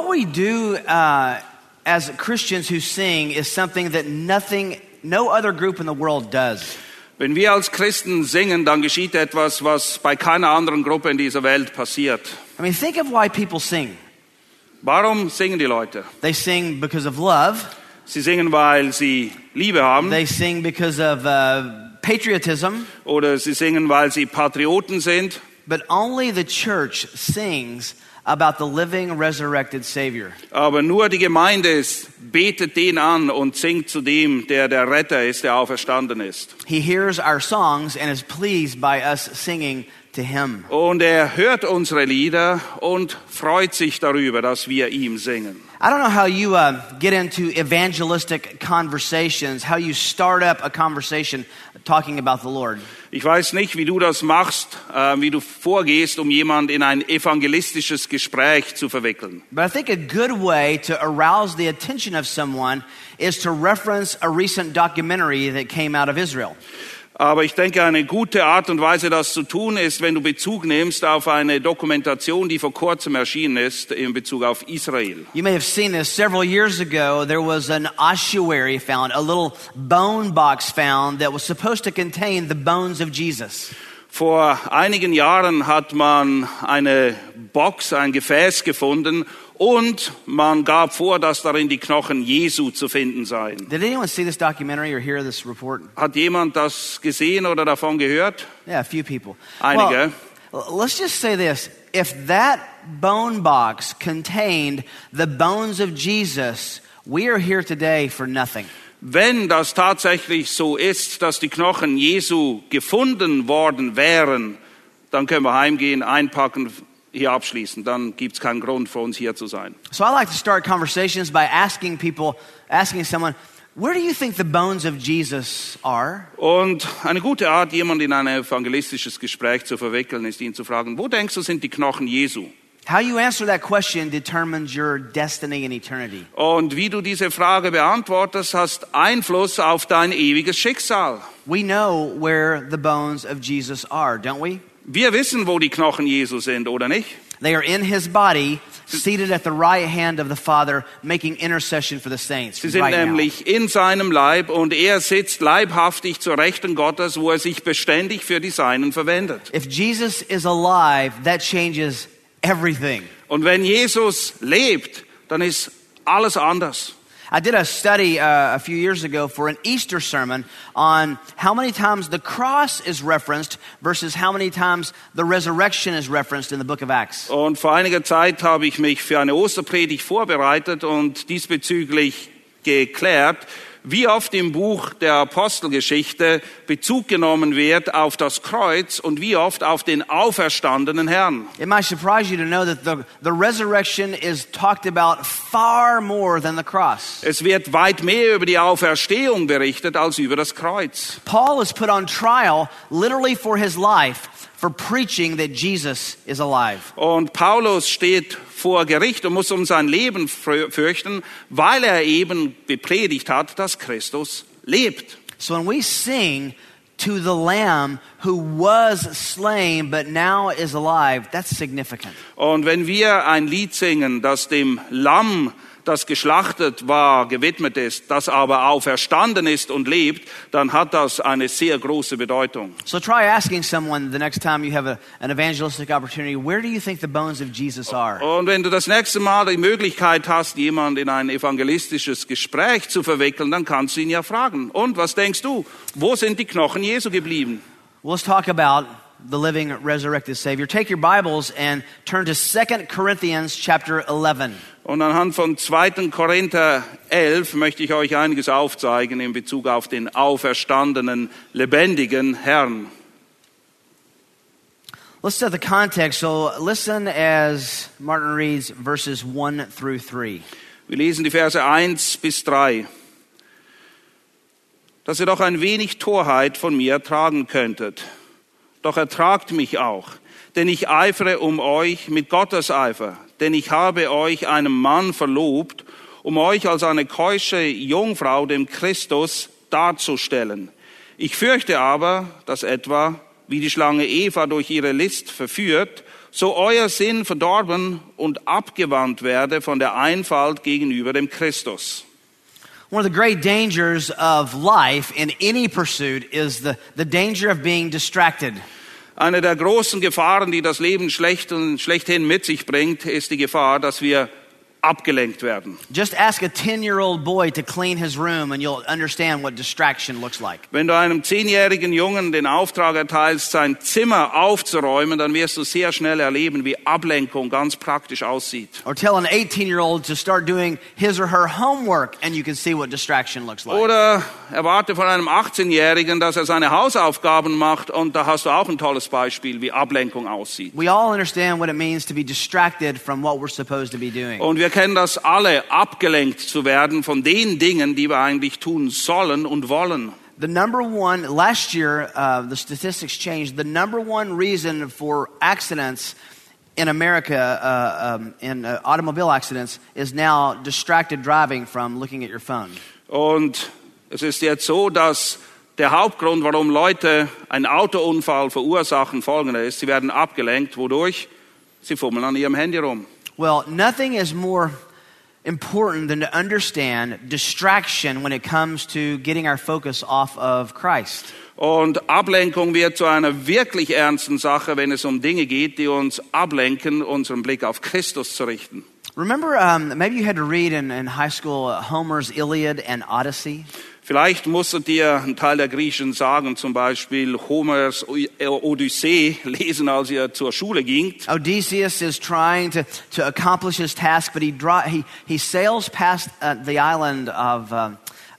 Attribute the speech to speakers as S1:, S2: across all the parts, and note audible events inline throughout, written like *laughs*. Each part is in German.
S1: What we do uh, as Christians who sing is something that nothing, no other group in the world does.
S2: Wenn wir als Christen singen, dann geschieht etwas, was bei keiner anderen Gruppe in dieser Welt passiert.
S1: I mean, think of why people sing.
S2: Warum singen die Leute?
S1: They sing because of love,
S2: Sie singen, weil sie Liebe haben
S1: they sing because of uh, patriotism,
S2: oder sie singen, weil sie Patrioten sind.
S1: but only the church sings about the living, resurrected Savior.
S2: Aber nur die Gemeinde ist, betet den an und singt zu dem, der der Retter ist, der auferstanden ist.
S1: He hears our songs and is pleased by us singing to Him.
S2: Und er hört unsere Lieder und freut sich darüber, dass wir ihm singen.
S1: I don't know how you uh, get into evangelistic conversations, how you start up a conversation talking about the Lord.
S2: Ich weiß nicht, wie du das machst, äh, wie du vorgehst, um jemand in ein evangelistisches Gespräch zu verwickeln.
S1: But I think a good way to arouse the attention of someone is to reference a recent documentary that came out of Israel.
S2: Aber ich denke, eine gute Art und Weise, das zu tun, ist, wenn du Bezug nimmst auf eine Dokumentation, die vor kurzem erschienen ist, in Bezug auf Israel.
S1: You may have seen this several years ago. There was an ossuary found, a little bone box found that was supposed to contain the bones of Jesus.
S2: Vor einigen Jahren hat man eine Box, ein Gefäß gefunden und man gab vor, dass darin die Knochen Jesu zu finden seien.
S1: Did anyone see this documentary or hear this report?
S2: Hat jemand das gesehen oder davon gehört?
S1: Yeah, a few people.
S2: Einige.
S1: Well, let's just say this. If that bone box contained the bones of Jesus, we are here today for nothing.
S2: Wenn das tatsächlich so ist, dass die Knochen Jesu gefunden worden wären, dann können wir heimgehen, einpacken, hier abschließen. Dann gibt es keinen Grund für uns hier zu sein.
S1: So I like to start conversations by asking people, asking someone, where do you think the bones of Jesus are?
S2: Und eine gute Art, jemanden in ein evangelistisches Gespräch zu verwickeln, ist ihn zu fragen, wo denkst du sind die Knochen Jesu?
S1: How you answer that question determines your destiny in eternity.
S2: Und wie du diese Frage beantwortest, hast Einfluss auf dein ewiges Schicksal.
S1: We know where the bones of Jesus are, don't we?
S2: Wir wissen, wo die Knochen Jesu sind, oder nicht?
S1: They are in his body, seated at the right hand of the Father, making intercession for the saints.
S2: Sie sind
S1: right now.
S2: nämlich in seinem Leib und er sitzt leibhaftig zur Rechten Gottes, wo er sich beständig für die Seinen verwendet.
S1: If Jesus is alive, that changes everything.
S2: Und wenn Jesus lebt, dann ist alles anders.
S1: I did a study uh, a few years ago for an Easter sermon on how many times the cross is referenced versus how many times the resurrection is referenced in the book of Acts.
S2: Und vor einiger Zeit habe ich mich für eine Osterpredigt vorbereitet und diesbezüglich geklärt, wie oft im Buch der Apostelgeschichte Bezug genommen wird auf das Kreuz und wie oft auf den auferstandenen Herrn.
S1: It might surprise you to know that the, the resurrection is talked about far more than the cross.
S2: Es wird weit mehr über die Auferstehung berichtet als über das Kreuz.
S1: Paul is put on trial literally for his life for preaching that Jesus is alive.
S2: Und Paulus steht vor Gericht und muss um sein Leben für- fürchten, weil er eben bepredigt hat, dass Christus lebt.
S1: So when we sing to the Lamb who was slain but now is alive, that's significant.
S2: Und wenn wir ein Lied singen, das dem Lamm, das geschlachtet war, gewidmet ist, das aber auferstanden ist und lebt, dann hat das eine sehr große Bedeutung.
S1: So try asking someone the next time you have a, an evangelistic opportunity, where do you think the bones of Jesus are?
S2: Und wenn du das nächste Mal die Möglichkeit hast, jemand in ein evangelistisches Gespräch zu verwickeln, dann kannst du ihn ja fragen. Und was denkst du? Wo sind die Knochen Jesu geblieben?
S1: Well, let's talk about the living resurrected Savior. Take your Bibles and turn to 2 Corinthians chapter 11.
S2: Und anhand von 2. Korinther 11 möchte ich euch einiges aufzeigen in Bezug auf den auferstandenen, lebendigen Herrn.
S1: Let's set the context. So listen as Martin reads verses 1 through 3.
S2: Wir lesen die Verse 1 bis 3. Dass ihr doch ein wenig Torheit von mir ertragen könntet. Doch ertragt mich auch, denn ich eifere um euch mit Gottes Eifer, denn ich habe euch einem Mann verlobt, um euch als eine keusche Jungfrau dem Christus darzustellen. Ich fürchte aber, dass etwa, wie die Schlange Eva durch ihre List verführt, so euer Sinn verdorben und abgewandt werde von der Einfalt gegenüber dem Christus.
S1: One of the great dangers of life in any pursuit is the, the danger of being distracted.
S2: Eine der großen Gefahren, die das Leben schlecht und schlechthin mit sich bringt, ist die Gefahr, dass wir abgelenkt werden.
S1: Just ask a 10 year old boy to clean his room and you'll understand what distraction looks like.
S2: Wenn du einem zehnjährigen Jungen den Auftrag erteilst, sein Zimmer aufzuräumen, dann wirst du sehr schnell erleben, wie Ablenkung ganz praktisch aussieht.
S1: Or tell an 18 year old to start doing his or her homework and you can see what distraction looks like.
S2: Oder erwarte von einem 18-Jährigen, dass er seine Hausaufgaben macht und da hast du auch ein tolles Beispiel, wie Ablenkung aussieht.
S1: We all understand what it means to be distracted from what we're supposed to be doing.
S2: Und wir kennen das alle, abgelenkt zu werden von den Dingen, die wir eigentlich tun sollen und wollen.
S1: The number one, last year, uh, the statistics changed. The number one reason for accidents in America, uh, um, in uh, automobile accidents, is now distracted driving from looking at your phone.
S2: Und es ist jetzt so, dass der Hauptgrund, warum Leute einen Autounfall verursachen, folgender ist. Sie werden abgelenkt. Wodurch? Sie fummeln an ihrem Handy rum.
S1: Well, nothing is more important than to understand distraction when it comes to getting our focus off of Christ.
S2: Und Ablenkung wird zu einer wirklich ernsten Sache, wenn es um Dinge geht, die uns ablenken, unseren Blick auf Christus zu richten.
S1: Remember, um, maybe you had to read in, in high school uh, Homer's Iliad and Odyssey?
S2: Vielleicht musstet ihr einen Teil der Griechen sagen, zum Beispiel Homers Odyssee *laughs* lesen, als ihr zur Schule gingt.
S1: Odysseus is trying to, to accomplish his task, but he, he, he sails past uh, the island of, uh,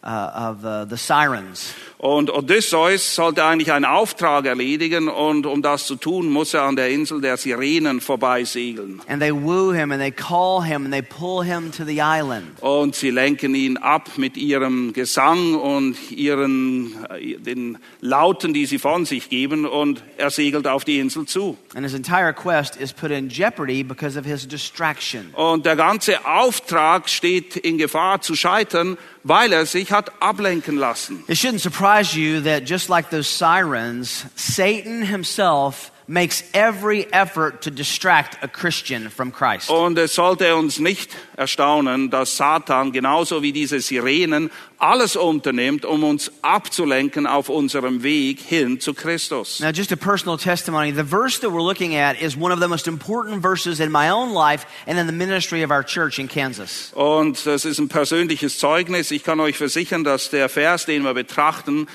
S1: uh, of uh, the Sirens.
S2: Und Odysseus sollte eigentlich einen Auftrag erledigen und um das zu tun, muss er an der Insel der Sirenen vorbeisegeln.
S1: And they woo him and they call him and they pull him to the island.
S2: Und sie lenken ihn ab mit ihrem Gesang und ihren, äh, den Lauten, die sie von sich geben und er segelt auf die Insel zu.
S1: And his entire quest is put in jeopardy because of his distraction.
S2: Und der ganze Auftrag steht in Gefahr zu scheitern, weil er sich hat ablenken lassen.
S1: It shouldn't surprise you that just like those sirens, Satan himself makes every effort to distract a Christian from Christ.
S2: Und es sollte uns nicht erstaunen, dass Satan genauso wie diese Sirenen alles unternimmt, um uns abzulenken auf unserem Weg hin zu Christus.
S1: Now, just a personal testimony. The verse that we're looking at is one of the most important verses in my own life and in the ministry of our church in Kansas.
S2: Und das ist ein persönliches Zeugnis. Ich kann euch versichern, dass der Vers, den wir betrachten,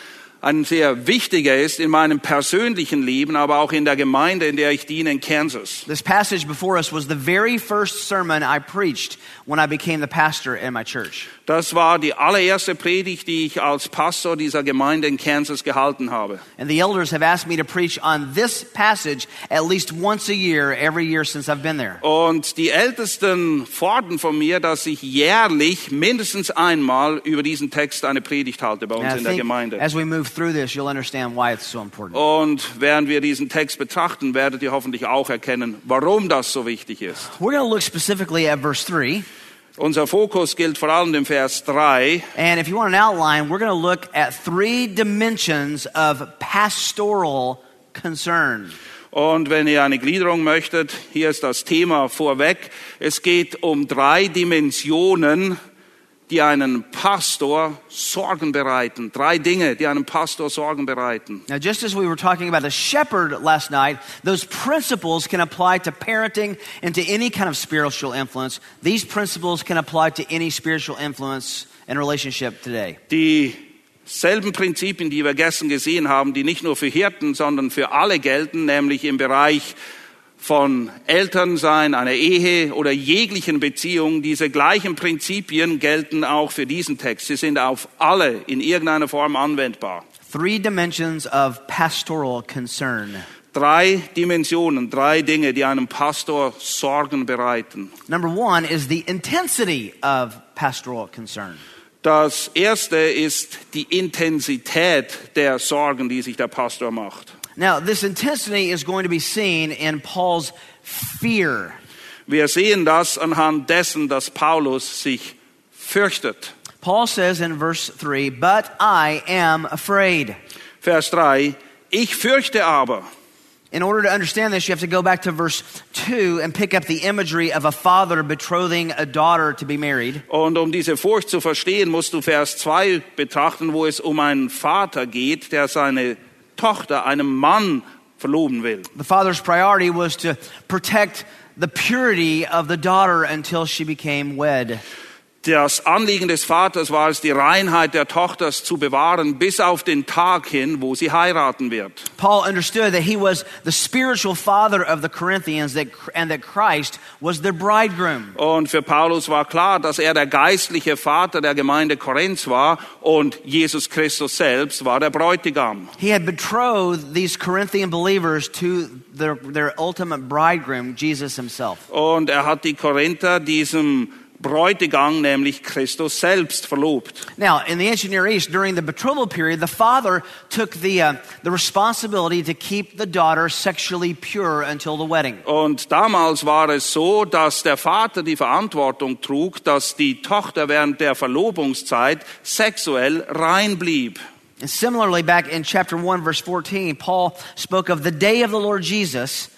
S2: ein sehr wichtiger ist in meinem persönlichen Leben, aber auch in der Gemeinde, in der ich diene in Kansas.
S1: This passage before us was the very first sermon I preached when I became the pastor in my church.
S2: Das war die allererste Predigt, die ich als Pastor dieser Gemeinde in Kansas gehalten habe.
S1: And the elders have asked me to preach on this passage at least once a year, every year since I've been there.
S2: Und die Ältesten fordern von mir, dass ich jährlich mindestens einmal über diesen Text eine Predigt halte bei uns in der Gemeinde.
S1: as we move through this, you'll understand why it's so important.
S2: Und während wir diesen Text betrachten, werdet ihr hoffentlich auch erkennen, warum das so wichtig ist.
S1: We're going to look specifically at verse 3.
S2: Unser Fokus gilt vor allem dem Vers 3.
S1: And if you want an outline, we're going to look at three dimensions of pastoral concern.
S2: Und wenn ihr eine Gliederung möchtet, hier ist das Thema vorweg. Es geht um drei Dimensionen, die einen Pastor Sorgen bereiten. Drei Dinge, die einem Pastor Sorgen bereiten.
S1: Now, just as we were talking about the shepherd last night, those principles can apply to parenting and to any kind of spiritual influence. These principles can apply to any spiritual influence and relationship today.
S2: Dieselben Prinzipien, die wir gestern gesehen haben, die nicht nur für Hirten, sondern für alle gelten, nämlich im Bereich von Elternsein, einer Ehe oder jeglichen Beziehung, diese gleichen Prinzipien gelten auch für diesen Text. Sie sind auf alle in irgendeiner Form anwendbar.
S1: Three dimensions of pastoral concern.
S2: Drei Dimensionen, drei Dinge, die einem Pastor Sorgen bereiten.
S1: Number one is the intensity of pastoral concern.
S2: Das erste ist die Intensität der Sorgen, die sich der Pastor macht.
S1: Now, this intensity is going to be seen in Paul's fear.
S2: Wir sehen das anhand dessen, dass Paulus sich fürchtet.
S1: Paul says in verse 3, But I am afraid.
S2: Vers 3, ich fürchte aber.
S1: In order to understand this, you have to go back to verse 2 and pick up the imagery of a father betrothing a daughter to be married.
S2: Und um diese Furcht zu verstehen, musst du Vers 2 betrachten, wo es um einen Vater geht, der seine Tochter einem Mann verloben will.
S1: The father's priority was to protect the purity of the daughter until she became wed.
S2: Das Anliegen des Vaters war es, die Reinheit der Tochter zu bewahren, bis auf den Tag hin, wo sie heiraten wird.
S1: Paul understood that he was the spiritual father of the Corinthians that, and that Christ was their bridegroom.
S2: Und für Paulus war klar, dass er der geistliche Vater der Gemeinde Korinth war und Jesus Christus selbst war der Bräutigam.
S1: He had betrothed these Corinthian believers to their, their ultimate bridegroom, Jesus himself.
S2: Und er hat die Korinther diesem Bräutigam, nämlich Christus selbst, verlobt.
S1: Now, in the ancient Near East, during the betrothal period, the father took the, uh, the responsibility to keep the daughter sexually pure until the wedding.
S2: Und damals war es so, dass der Vater die Verantwortung trug, dass die Tochter während der Verlobungszeit sexuell rein blieb.
S1: And similarly, back in chapter 1, verse 14, Paul spoke of the day of the Lord Jesus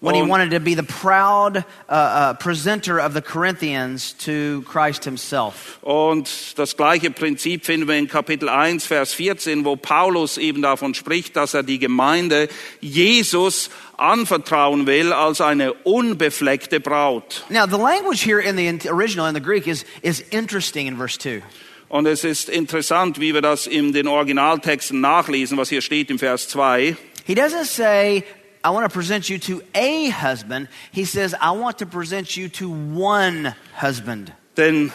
S1: when he wanted to be the proud uh, uh, presenter of the Corinthians to Christ himself.
S2: Und das gleiche Prinzip finden wir in Kapitel 1, Vers 14, wo Paulus eben davon spricht, dass er die Gemeinde Jesus anvertrauen will als eine unbefleckte Braut.
S1: Now, the language here in the in- original, in the Greek, is, is interesting in verse 2.
S2: Und es ist interessant, wie wir das in den Originaltexten nachlesen, was hier steht im Vers 2.
S1: He doesn't say, I want to present you to a husband. He says, I want to present you to one husband.
S2: Denn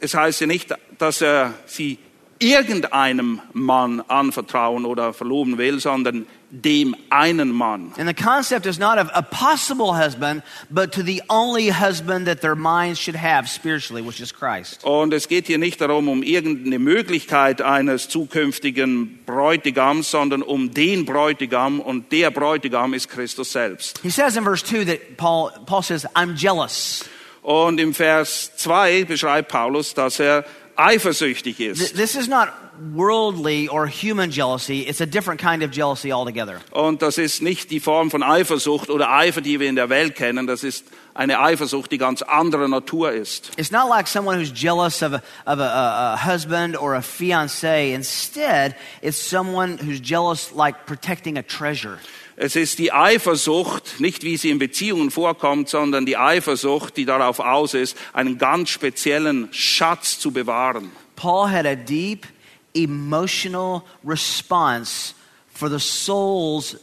S2: es heißt ja nicht, dass er sie irgendeinem Mann anvertrauen oder verloben will, sondern dem einen Mann.
S1: And the concept is not of a possible husband, but to the only husband that their minds should have spiritually, which is Christ.
S2: Und es geht hier nicht darum, um irgendeine Möglichkeit eines zukünftigen Bräutigams, sondern um den Bräutigam und der Bräutigam ist Christus selbst.
S1: He says in verse 2 that Paul, Paul says, I'm jealous.
S2: Und im Vers 2 beschreibt Paulus, dass er eifersüchtig ist.
S1: This is not worldly or human jealousy, it's a different kind of jealousy altogether.
S2: Und das ist nicht die Form von Eifersucht oder Eifer, die wir in der Welt kennen. Das ist eine Eifersucht, die ganz anderer Natur ist.
S1: It's not like someone who's jealous of a, of a, a, husband or a fiance. Instead, it's someone who's jealous like protecting a treasure.
S2: Es ist die Eifersucht, nicht wie sie in Beziehungen vorkommt, sondern die Eifersucht, die darauf aus ist, einen ganz speziellen Schatz zu bewahren.
S1: Paul had a deep emotional response for the soul's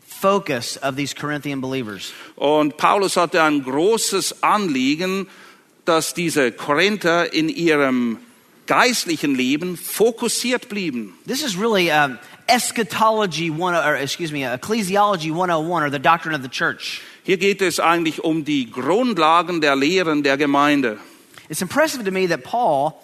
S1: focus of these Corinthian believers.
S2: Und Paulus hatte ein großes Anliegen, dass diese Korinther in ihrem geistlichen Leben fokussiert blieben.
S1: This is really um, eschatology one, or excuse me, ecclesiology 101, or the doctrine of the church.
S2: Hier geht es eigentlich um die Grundlagen der Lehren der Gemeinde.
S1: It's impressive to me that Paul,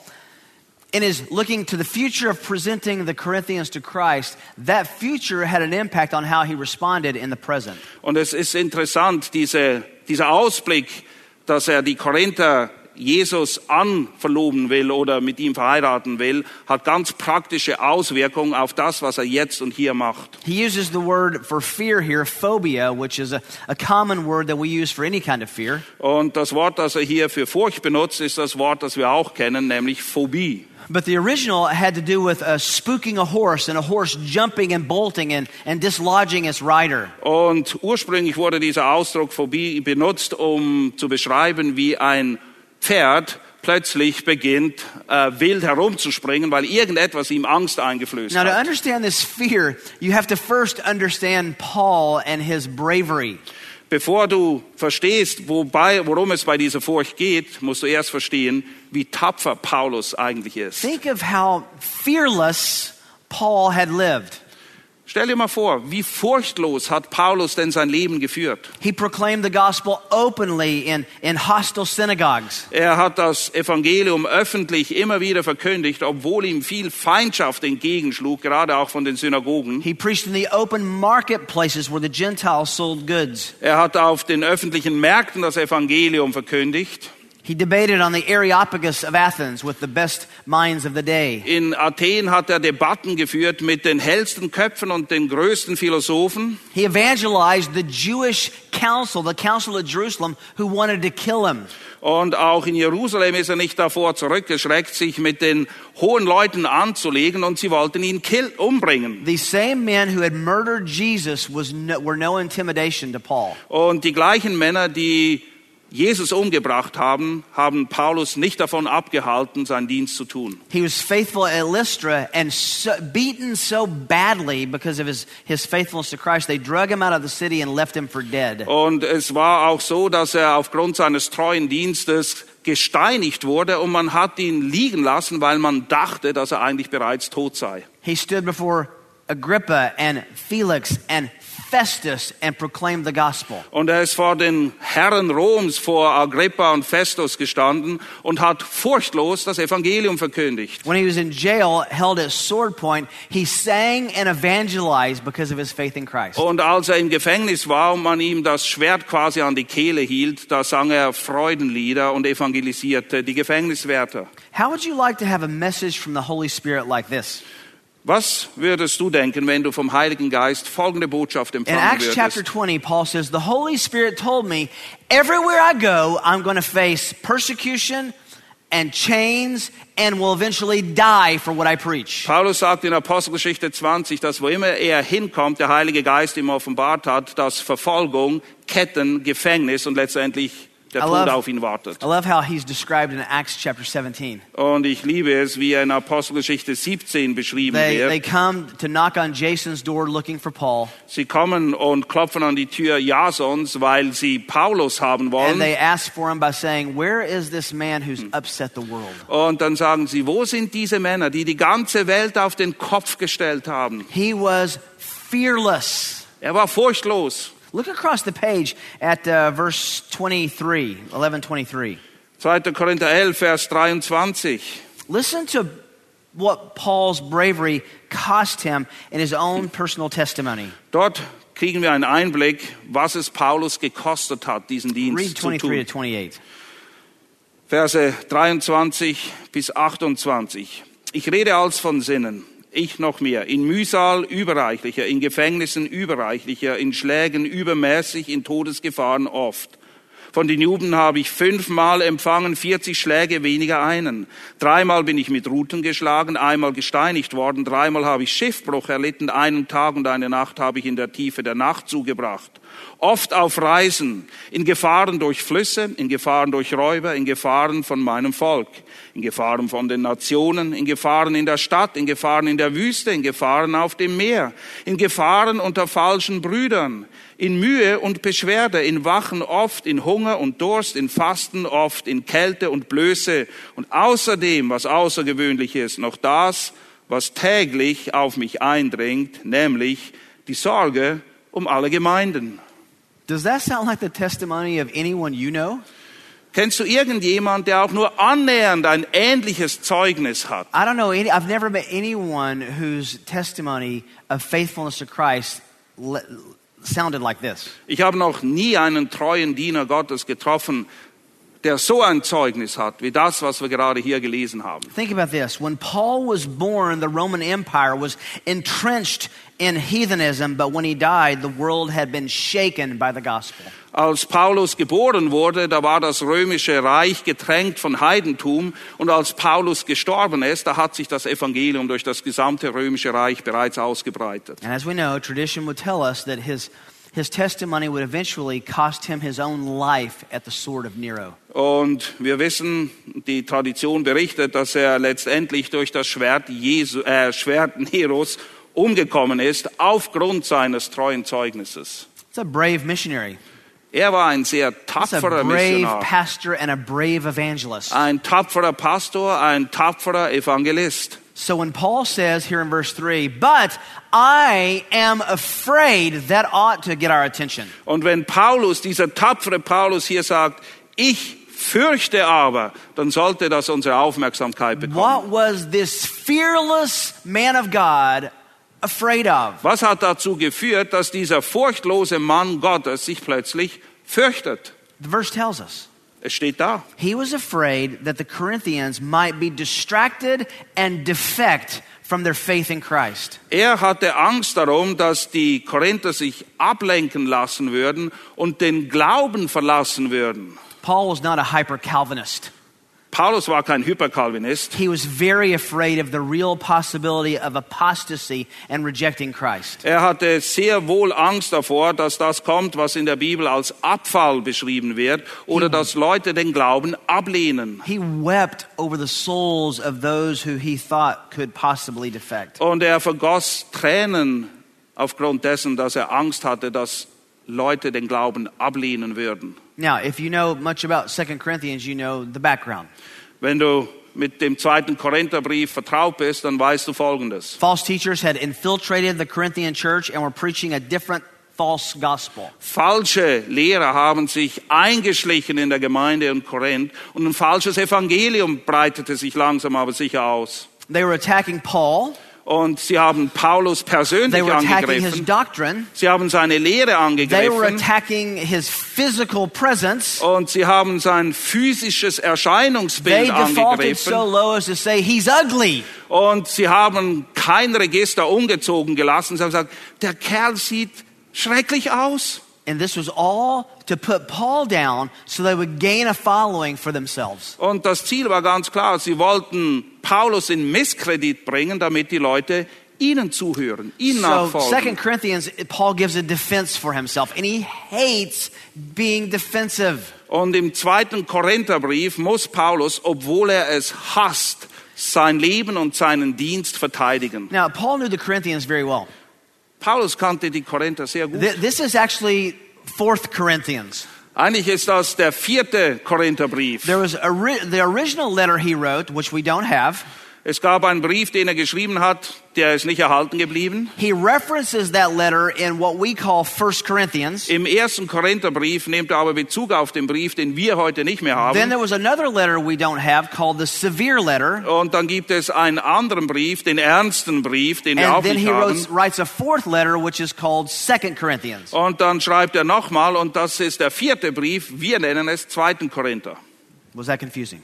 S1: in his looking to the future of presenting the Corinthians to Christ, that future had an impact on how he responded in the present.
S2: Und es ist interessant, diese, dieser Ausblick, dass er die Korinther Jesus anverloben will oder mit ihm verheiraten will, hat ganz praktische Auswirkungen auf das, was er jetzt und hier macht.
S1: He uses the word for fear here, phobia, which is a, a common word that we use for any kind of fear.
S2: Und das Wort, das er hier für Furcht benutzt, ist das Wort, das wir auch kennen, nämlich Phobie.
S1: But the original had to do with uh, spooking a horse and a horse jumping and bolting and, and dislodging its rider.
S2: Und ursprünglich wurde dieser Ausdruck Phobie benutzt, um zu beschreiben, wie ein Pferd plötzlich beginnt, äh, wild herumzuspringen, weil irgendetwas ihm Angst eingeflößt
S1: Now, to understand this fear, you have to first understand Paul and his bravery.
S2: Bevor du verstehst, wobei, worum es bei dieser Furcht geht, musst du erst verstehen, wie tapfer Paulus eigentlich ist.
S1: Think of how fearless Paul had lived.
S2: Stell dir mal vor, wie furchtlos hat Paulus denn sein Leben geführt?
S1: He proclaimed the gospel openly in, in hostile synagogues.
S2: Er hat das Evangelium öffentlich immer wieder verkündigt, obwohl ihm viel Feindschaft entgegenschlug, gerade auch von den Synagogen.
S1: He preached in the open marketplaces where the Gentiles sold goods.
S2: Er hat auf den öffentlichen Märkten das Evangelium verkündigt.
S1: He debated on the Areopagus of Athens with the best minds of the day.
S2: In Athen hat er Debatten geführt mit den hellsten Köpfen und den größten Philosophen.
S1: He evangelized the Jewish council, the council of Jerusalem, who wanted to kill him.
S2: Und auch in Jerusalem ist er nicht davor zurückgeschreckt, sich mit den hohen Leuten anzulegen und sie wollten ihn kill umbringen.
S1: These same men who had murdered Jesus was no, were no intimidation to Paul.
S2: Und die gleichen Männer, die Jesus umgebracht haben, haben Paulus nicht davon abgehalten, seinen Dienst zu tun.
S1: He was faithful at Lystra and so, beaten so badly because of his, his faithfulness to Christ, they drug him out of the city and left him for dead.
S2: Und es war auch so, dass er aufgrund seines treuen Dienstes gesteinigt wurde und man hat ihn liegen lassen, weil man dachte, dass er eigentlich bereits tot sei.
S1: He stood before Agrippa and Felix and Festus and proclaimed the gospel.
S2: Und er ist vor den Herren Roms, vor Agrippa und Festus gestanden und hat furchtlos das Evangelium verkündigt.
S1: When he was in jail, held at sword point, he sang and evangelized because of his faith in Christ.
S2: Und als er im Gefängnis war und man ihm das Schwert quasi an die Kehle hielt, da sang er Freudenlieder und evangelisierte die Gefängniswärter.
S1: How would you like to have a message from the Holy Spirit like this?
S2: Was würdest du denken, wenn du vom Heiligen Geist folgende Botschaft
S1: In
S2: empfangen
S1: Acts chapter
S2: würdest?
S1: 20, Paul says, The Holy Spirit told me, everywhere I go, I'm going to face persecution and chains and will eventually die for what I preach.
S2: Paulus sagt in Apostelgeschichte 20, dass wo immer er hinkommt, der Heilige Geist ihm offenbart hat, dass Verfolgung, Ketten, Gefängnis und letztendlich der
S1: I
S2: Tod
S1: love-
S2: auf ihn wartet.
S1: I love how he's described in Acts chapter 17.
S2: Und ich liebe es, wie er in Apostelgeschichte 17 beschrieben
S1: They,
S2: wird.
S1: they come to knock on Jason's door looking for Paul,
S2: Sie kommen und klopfen an die Tür Jasons, weil sie Paulus haben
S1: and
S2: wollen.
S1: they ask for him by saying, Where is this man who's upset the world?
S2: Und dann sagen sie, wo sind diese Männer, die die ganze Welt auf den Kopf gestellt haben?
S1: He was fearless.
S2: Er war furchtlos.
S1: Look across the page at uh, verse 23, 1123.
S2: 2. Korinther 11, Vers 23.
S1: Listen to what Paul's bravery cost him in his own personal testimony.
S2: Dort kriegen wir einen Einblick, was es Paulus gekostet hat, diesen
S1: Read
S2: Dienst zu
S1: 23 to
S2: tun.
S1: 28.
S2: Verse 23 bis 28. Ich rede als von Sinnen, ich noch mehr, in Mühsal überreichlicher, in Gefängnissen überreichlicher, in Schlägen übermäßig, in Todesgefahren oft. Von den Juden habe ich fünfmal empfangen, 40 Schläge weniger einen. Dreimal bin ich mit Ruten geschlagen, einmal gesteinigt worden, dreimal habe ich Schiffbruch erlitten, einen Tag und eine Nacht habe ich in der Tiefe der Nacht zugebracht. Oft auf Reisen, in Gefahren durch Flüsse, in Gefahren durch Räuber, in Gefahren von meinem Volk, in Gefahren von den Nationen, in Gefahren in der Stadt, in Gefahren in der Wüste, in Gefahren auf dem Meer, in Gefahren unter falschen Brüdern, in Mühe und Beschwerde, in Wachen oft, in Hunger und Durst, in Fasten oft, in Kälte und Blöße und außerdem, was außergewöhnlich ist, noch das, was täglich auf mich eindringt, nämlich die Sorge um alle Gemeinden.
S1: Does that sound like the testimony of anyone you know?
S2: Kennst du irgendjemand, der auch nur annähernd ein ähnliches Zeugnis hat?
S1: I don't know any, I've never met anyone whose testimony of faithfulness to Christ sounded like this.
S2: Ich habe noch nie einen treuen Diener Gottes getroffen, der so ein Zeugnis hat, wie das, was wir gerade hier gelesen haben.
S1: Think about this. When Paul was born, the Roman Empire was entrenched in heathenism, but when he died, the world had been shaken by the gospel.
S2: Als Paulus geboren wurde, da war das römische Reich getränkt von Heidentum und als Paulus gestorben ist, da hat sich das Evangelium durch das gesamte römische Reich bereits ausgebreitet.
S1: And as we know, tradition would tell us that his, his testimony would eventually cost him his own life at the sword of Nero.
S2: Und wir wissen, die Tradition berichtet, dass er letztendlich durch das Schwert, Jesu, äh, Schwert Neros umgekommen ist, aufgrund seines treuen Zeugnisses.
S1: It's a brave missionary.
S2: Er war ein sehr tapferer
S1: brave
S2: Missionar,
S1: pastor and a brave evangelist.
S2: ein tapferer Pastor, ein tapferer Evangelist.
S1: So when Paul says here in verse 3, but I am afraid, that ought to get our attention.
S2: Und wenn Paulus, dieser tapfere Paulus hier sagt, ich fürchte aber, dann sollte das unsere Aufmerksamkeit bekommen.
S1: What was this fearless man of God afraid of?
S2: Was hat dazu geführt, dass dieser furchtlose Mann Gottes sich plötzlich fürchtet?
S1: The verse tells us.
S2: Es steht da.
S1: He was afraid that the Corinthians might be distracted and defect from their faith in Christ.
S2: Er hatte Angst darum, dass die Korinther sich ablenken lassen würden und den Glauben verlassen würden.
S1: Paul was not a hyper Calvinist.
S2: Paulus war kein Hyperkalvinist.
S1: He was very afraid of the real possibility of apostasy and rejecting Christ.
S2: Er hatte sehr wohl Angst davor, dass das kommt, was in der Bibel als Abfall beschrieben wird, oder dass Leute den Glauben ablehnen.
S1: He wept over the souls of those who he thought could possibly defect.
S2: Und er vergoss Tränen aufgrund dessen, dass er Angst hatte, dass Leute den Glauben ablehnen würden.
S1: Now, if you know much about 2 Corinthians, you know the background.
S2: Wenn du mit dem zweiten Korintherbrief vertraut bist, dann weißt du Folgendes.
S1: False teachers had infiltrated the Corinthian church and were preaching a different false gospel.
S2: Falsche Lehrer haben sich eingeschlichen in der Gemeinde in Korinth und ein falsches Evangelium breitete sich langsam aber sicher aus.
S1: They were attacking Paul,
S2: Und sie haben Paulus
S1: they
S2: persönlich angegriffen.
S1: doctrine,
S2: Sie haben seine Lehre
S1: they were
S2: angegriffen.
S1: attacking his physical presence.
S2: Und sie haben sein physisches
S1: They
S2: Erscheinungsbild
S1: so
S2: angegriffen.
S1: low as to say, he's ugly.
S2: Und sie haben kein Register ungezogen gelassen. Sie haben gesagt, der Kerl sieht schrecklich aus.
S1: And this was all to put Paul down so they would gain a following for themselves.
S2: Und das Ziel war ganz klar. Sie wollten Paulus in Misskredit bringen, damit die Leute ihnen zuhören, ihnen
S1: So,
S2: nachfolgen.
S1: Second Corinthians, Paul gives a defense for himself, and he hates being defensive.
S2: Und im zweiten Korintherbrief muss Paulus, obwohl er es hasst, sein Leben und seinen Dienst verteidigen.
S1: Now, Paul knew the Corinthians very well.
S2: Paulus kannte die Korinther sehr gut.
S1: Th- This is actually Fourth Corinthians.
S2: Eigentlich ist das der vierte Korintherbrief.
S1: There was a the original letter he wrote, which we don't have.
S2: Es gab einen Brief, den er geschrieben hat, der ist nicht erhalten geblieben.
S1: He references that letter in what we call First Corinthians.
S2: Im ersten Korintherbrief nimmt er aber Bezug auf den Brief, den wir heute nicht mehr
S1: Then
S2: haben.
S1: there was another letter we don't have called the Severe Letter.
S2: Und dann gibt es einen anderen Brief, den ernsten Brief, den wir
S1: And
S2: auch
S1: then
S2: nicht
S1: he
S2: haben.
S1: wrote, writes a fourth letter, which is called Second Corinthians.
S2: Und dann schreibt er nochmal, und das ist der vierte Brief, wir nennen es zweiten Korinther.
S1: Was that confusing?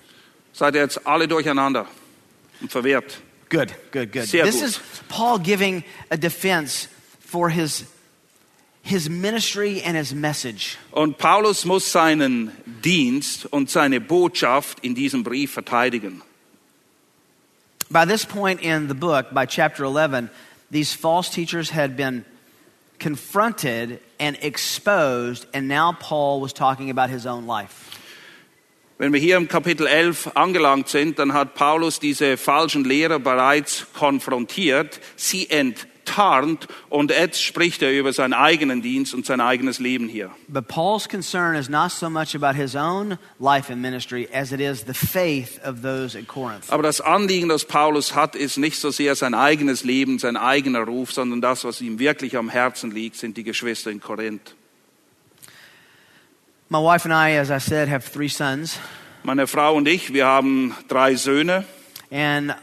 S2: Seid ihr jetzt alle durcheinander und verwirrt?
S1: Good, good, good.
S2: Sehr
S1: this
S2: gut.
S1: is Paul giving a defense for his, his ministry and his message.
S2: Und Paulus muss seinen Dienst und seine Botschaft in diesem Brief verteidigen.
S1: By this point in the book, by chapter 11, these false teachers had been confronted and exposed, and now Paul was talking about his own life.
S2: Wenn wir hier im Kapitel 11 angelangt sind, dann hat Paulus diese falschen Lehrer bereits konfrontiert, sie enttarnt und jetzt spricht er über seinen eigenen Dienst und sein eigenes Leben hier.
S1: But Paul's concern is not so much about his own life and ministry as it is the faith of those at Corinth.
S2: Aber das Anliegen, das Paulus hat, ist nicht so sehr sein eigenes Leben, sein eigener Ruf, sondern das, was ihm wirklich am Herzen liegt, sind die Geschwister in Korinth.
S1: My wife and I, as I said, have three sons.
S2: Meine Frau und ich, wir haben drei Söhne
S1: And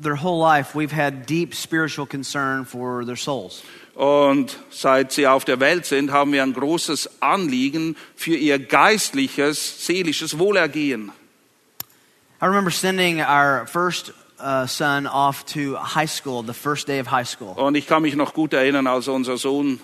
S1: their whole life, we've had deep spiritual concern for their souls.
S2: Und seit sie auf der Welt sind, haben wir ein großes Anliegen für ihr geistliches, seelisches Wohlergehen.
S1: I remember sending our first uh, son off to high school, the first day of high school.
S2: Und ich kann mich noch gut erinnern, als unser Sohn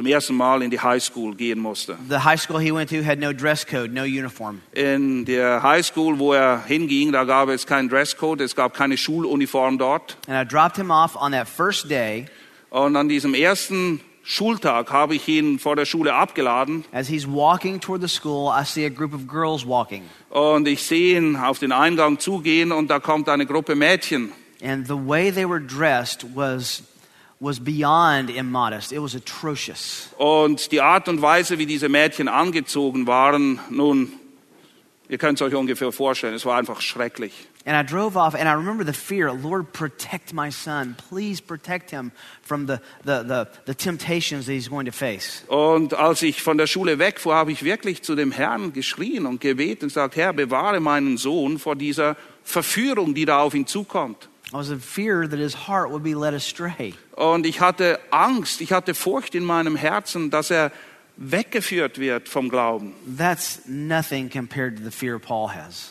S2: zum ersten Mal in die High School gehen musste.
S1: The high school he went to had no dress code, no uniform.
S2: In der High School, wo er hinging, da gab es keinen Dresscode, es gab keine Schuluniform dort.
S1: And I dropped him off on that first day
S2: Und an diesem ersten Schultag habe ich ihn vor der Schule abgeladen
S1: As he's walking toward the school, I see a group of girls walking.
S2: und ich sehe ihn auf den Eingang zugehen und da kommt eine Gruppe Mädchen.
S1: And the way they were dressed was, was beyond immodest. It was atrocious.
S2: Und die Art und Weise, wie diese Mädchen angezogen waren, nun, ihr könnt es euch ungefähr vorstellen, es war einfach schrecklich.
S1: And I drove off, and I remember the fear Lord, protect my son. Please protect him from the, the, the, the temptations that he's going to face.
S2: Und als ich von der Schule wegfuhr, habe ich wirklich zu dem Herrn geschrien und gebetet und gesagt, Herr, bewahre meinen Sohn vor dieser Verführung, die da auf ihn zukommt.
S1: I was in fear that his heart would be led astray.
S2: Und ich hatte Angst, ich hatte Furcht in meinem Herzen, dass er weggeführt wird vom Glauben.
S1: That's nothing compared to the fear Paul has.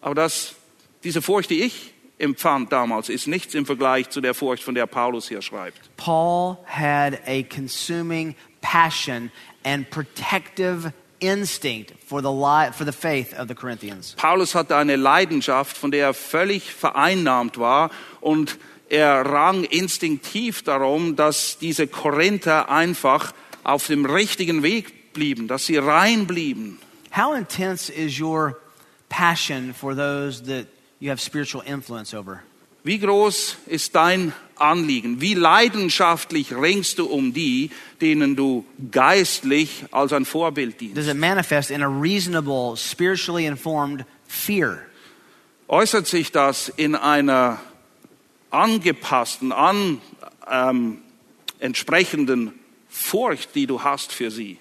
S2: Aber das, diese Furcht, die ich empfand damals, ist nichts im Vergleich zu der Furcht, von der Paulus hier schreibt.
S1: Paul had a consuming passion and protective instinct for the, li- for the faith of the Corinthians.
S2: Paulus hatte eine Leidenschaft, von der er völlig vereinnahmt war und er rang instinktiv darum, dass diese Korinther einfach auf dem richtigen Weg blieben, dass sie rein blieben.
S1: How intense is your passion for those that you have spiritual influence over?
S2: Wie groß ist dein Anliegen? Wie leidenschaftlich ringst du um die, denen du geistlich als ein Vorbild dienst?
S1: Does it manifest in a reasonable, spiritually informed fear?
S2: Äußert sich das in einer angepassten, an, ähm, entsprechenden Furcht, die du hast für sie?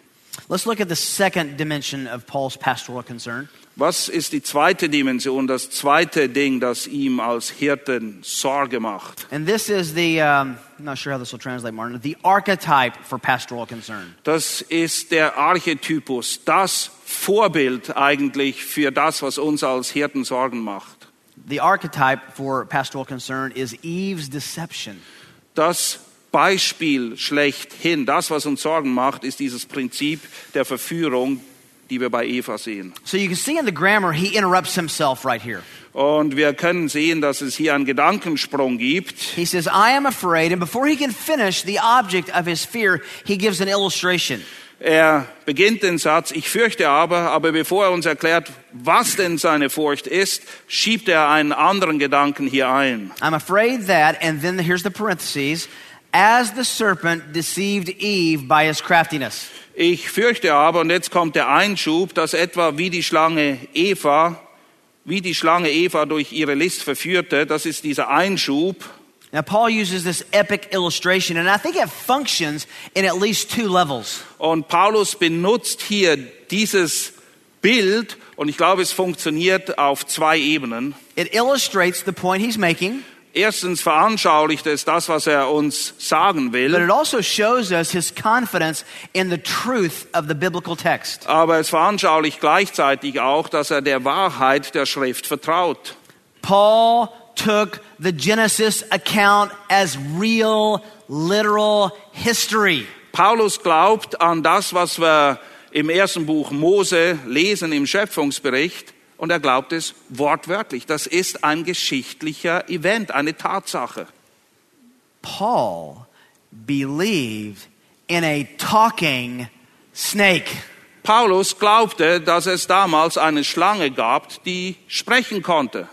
S1: Let's look at the second dimension of Paul's pastoral concern.
S2: Was ist die zweite Dimension, das zweite Ding, das ihm als Hirten Sorge macht?
S1: And this is the, um, I'm not sure how this will translate, Martin, the archetype for pastoral concern.
S2: Das ist der Archetypus, das Vorbild eigentlich für das, was uns als Hirten Sorgen macht.
S1: The archetype for pastoral concern is Eve's deception.
S2: Das Beispiel schlechthin, das, was uns Sorgen macht, ist dieses Prinzip der Verführung, die wir bei Eva sehen.
S1: So you can see in the grammar, he interrupts himself right here.
S2: Und wir können sehen, dass es hier einen Gedankensprung gibt.
S1: He says, I am afraid. And before he can finish the object of his fear, he gives an illustration.
S2: Er beginnt den Satz, ich fürchte aber, aber bevor er uns erklärt, was denn seine Furcht ist, schiebt er einen anderen Gedanken hier ein.
S1: I'm afraid that, and then here's the parentheses, as the serpent deceived Eve by his craftiness.
S2: Ich fürchte aber, und jetzt kommt der Einschub, dass etwa wie die Schlange Eva, wie die Schlange Eva durch ihre List verführte, das ist dieser Einschub.
S1: Now, Paul uses this epic illustration, and I think it functions in at least two levels.
S2: Und Paulus benutzt hier dieses Bild, und ich glaube, es funktioniert auf zwei Ebenen.
S1: It illustrates the point he's making,
S2: Erstens veranschaulicht es das, was er uns sagen
S1: but
S2: will,
S1: it also shows us his confidence in the truth of the biblical text.
S2: aber es veranschaulicht gleichzeitig auch, dass er der Wahrheit der Schrift vertraut.
S1: Paul took the Genesis account as real, literal history.
S2: Paulus glaubt an das, was wir im ersten Buch Mose lesen im Schöpfungsbericht und er glaubt es wortwörtlich. Das ist ein geschichtlicher Event, eine Tatsache.
S1: Paul believed in a talking snake.
S2: Paulus glaubte, dass es damals eine Schlange gab, die sprechen konnte.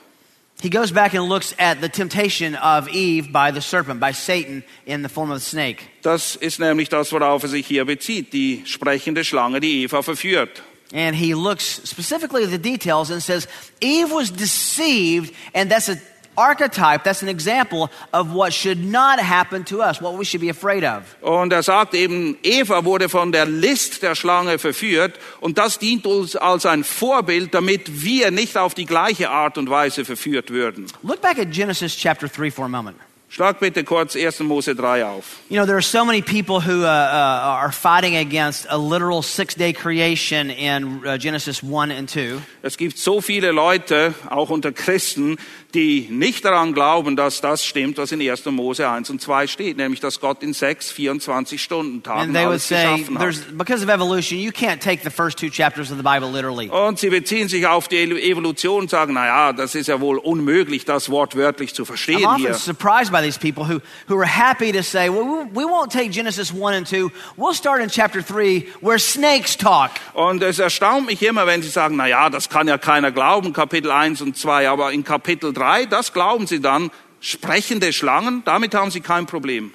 S1: He goes back and looks at the temptation of Eve by the serpent, by Satan in the form of a snake.
S2: Das ist nämlich das, worauf er sich hier bezieht, die sprechende Schlange, die Eva verführt.
S1: And he looks specifically at the details and says, Eve was deceived, and that's an archetype, that's an example of what should not happen to us, what we should be afraid of.
S2: Und er sagt eben, Eva wurde von der List der Schlange verführt und das dient uns als ein Vorbild, damit wir nicht auf die gleiche Art und Weise verführt würden.
S1: Look back at Genesis chapter 3 for a moment.
S2: Schlag bitte kurz 1. Mose 3 auf.
S1: You know, there are so many people who uh, uh, are fighting against a literal six day creation in uh, Genesis 1 and 2.
S2: Es gibt so viele Leute, auch unter Christen, die nicht daran glauben, dass das stimmt, was in 1. Mose 1 und 2 steht, nämlich dass Gott in sechs 24 Stunden Tagen alles geschaffen hat.
S1: because of evolution, you can't take the first two chapters of the Bible literally.
S2: Und sie beziehen sich auf die Evolution und sagen, na ja, das ist ja wohl unmöglich, das wortwörtlich zu
S1: I'm
S2: verstehen
S1: often
S2: hier.
S1: surprised by these people who, who are happy to say, well, we we won't take Genesis 1 and 2. We'll start in chapter 3 where snakes talk.
S2: Und es erstaunt mich immer, wenn sie sagen, na ja, das kann ja keiner glauben, Kapitel 1 und 2, aber in Kapitel 3, das glauben sie dann, sprechende Schlangen, damit haben sie kein Problem.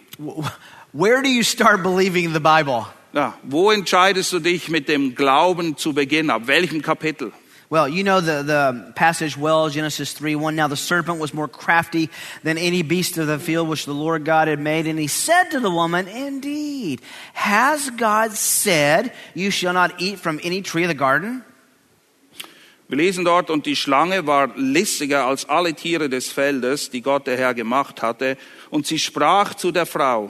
S1: Where do you start believing the Bible?
S2: Ja, wo entscheidest du dich mit dem Glauben zu Beginn? Ab welchem Kapitel?
S1: Well, you know the, the passage well, Genesis 3 1. Now the serpent was more crafty than any beast of the field which the Lord God had made. And he said to the woman, Indeed, has God said, You shall not eat from any tree of the garden?
S2: Wir lesen dort, und die Schlange war listiger als alle Tiere des Feldes, die Gott der Herr gemacht hatte, und sie sprach zu der Frau,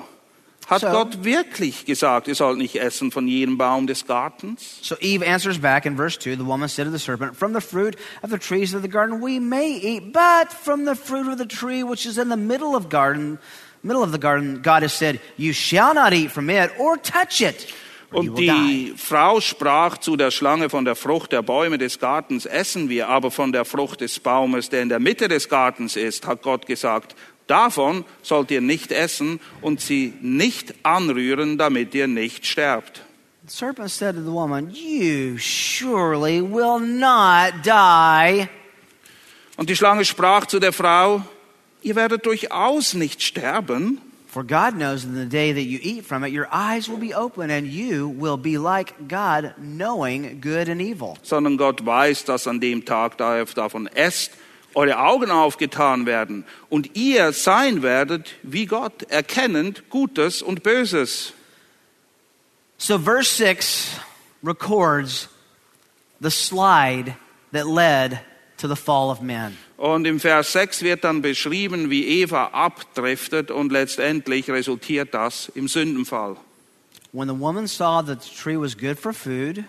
S2: hat
S1: So-
S2: Gott wirklich gesagt, ihr sollt nicht essen von jedem Baum des Gartens?
S1: So Eve answers back in verse 2 The woman said to the serpent, From the fruit of the trees of the garden we may eat, but from the fruit of the tree which is in the middle of garden, middle of the garden, God has said, You shall not eat from it or touch it.
S2: Und
S1: die
S2: Frau sprach zu der Schlange, von der Frucht der Bäume des Gartens essen wir, aber von der Frucht des Baumes, der in der Mitte des Gartens ist, hat Gott gesagt, davon sollt ihr nicht essen und sie nicht anrühren, damit ihr nicht sterbt.
S1: The serpent said to the woman, You surely will not die.
S2: Und die Schlange sprach zu der Frau, ihr werdet durchaus nicht sterben,
S1: For God knows in the day that you eat from it, your eyes will be open and you will be like God, knowing good and evil.
S2: sondern Gott weiß, dass an dem Tag, da ihr davon esst, eure Augen aufgetan werden und ihr sein werdet wie Gott, erkennend Gutes und Böses.
S1: So, verse 6 records the slide that led to the fall of man.
S2: Und im Vers 6 wird dann beschrieben, wie Eva abdriftet und letztendlich resultiert das im Sündenfall.
S1: When the woman saw that the tree was good for food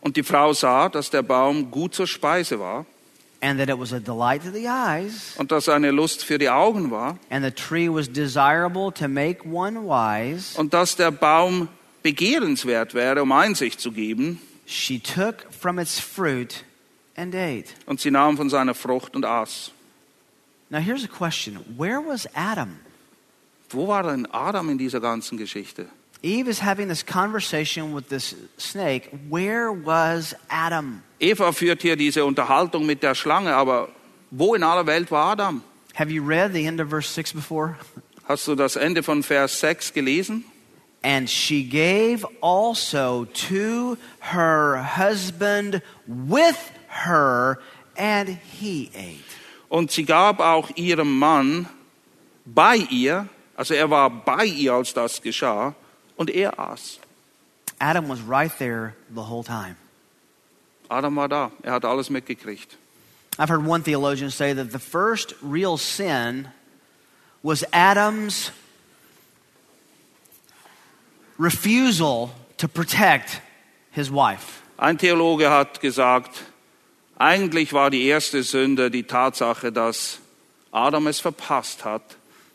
S2: Und die Frau sah, dass der Baum gut zur Speise war
S1: and that it was a delight to the eyes
S2: und dass eine Lust für die Augen war
S1: and the tree was desirable to make one wise,
S2: und dass der Baum begehrenswert wäre, um Einsicht zu geben.
S1: she took from its fruit and ate.
S2: Und sie nahm von seiner Frucht und aß.
S1: Now, here's a question Where was Adam?
S2: Wo war denn Adam in dieser ganzen Geschichte?
S1: Eve is having this conversation with this snake. Where was Adam?
S2: Eva führt hier diese Unterhaltung mit der Schlange, aber wo in aller Welt war Adam?
S1: Have you read the end of verse 6 before?
S2: Hast du das Ende von Vers 6 gelesen?
S1: And she gave also to her husband with her, and he ate.
S2: Und sie gab auch ihrem Mann bei ihr, also er war bei ihr, als das geschah, und er aß.
S1: Adam was right there the whole time.
S2: Adam war da, er hat alles mitgekriegt.
S1: I've heard one theologian say that the first real sin was Adam's refusal to protect his wife.
S2: Ein Theologe hat gesagt, eigentlich war die erste Sünde die Tatsache, dass Adam es verpasst hat,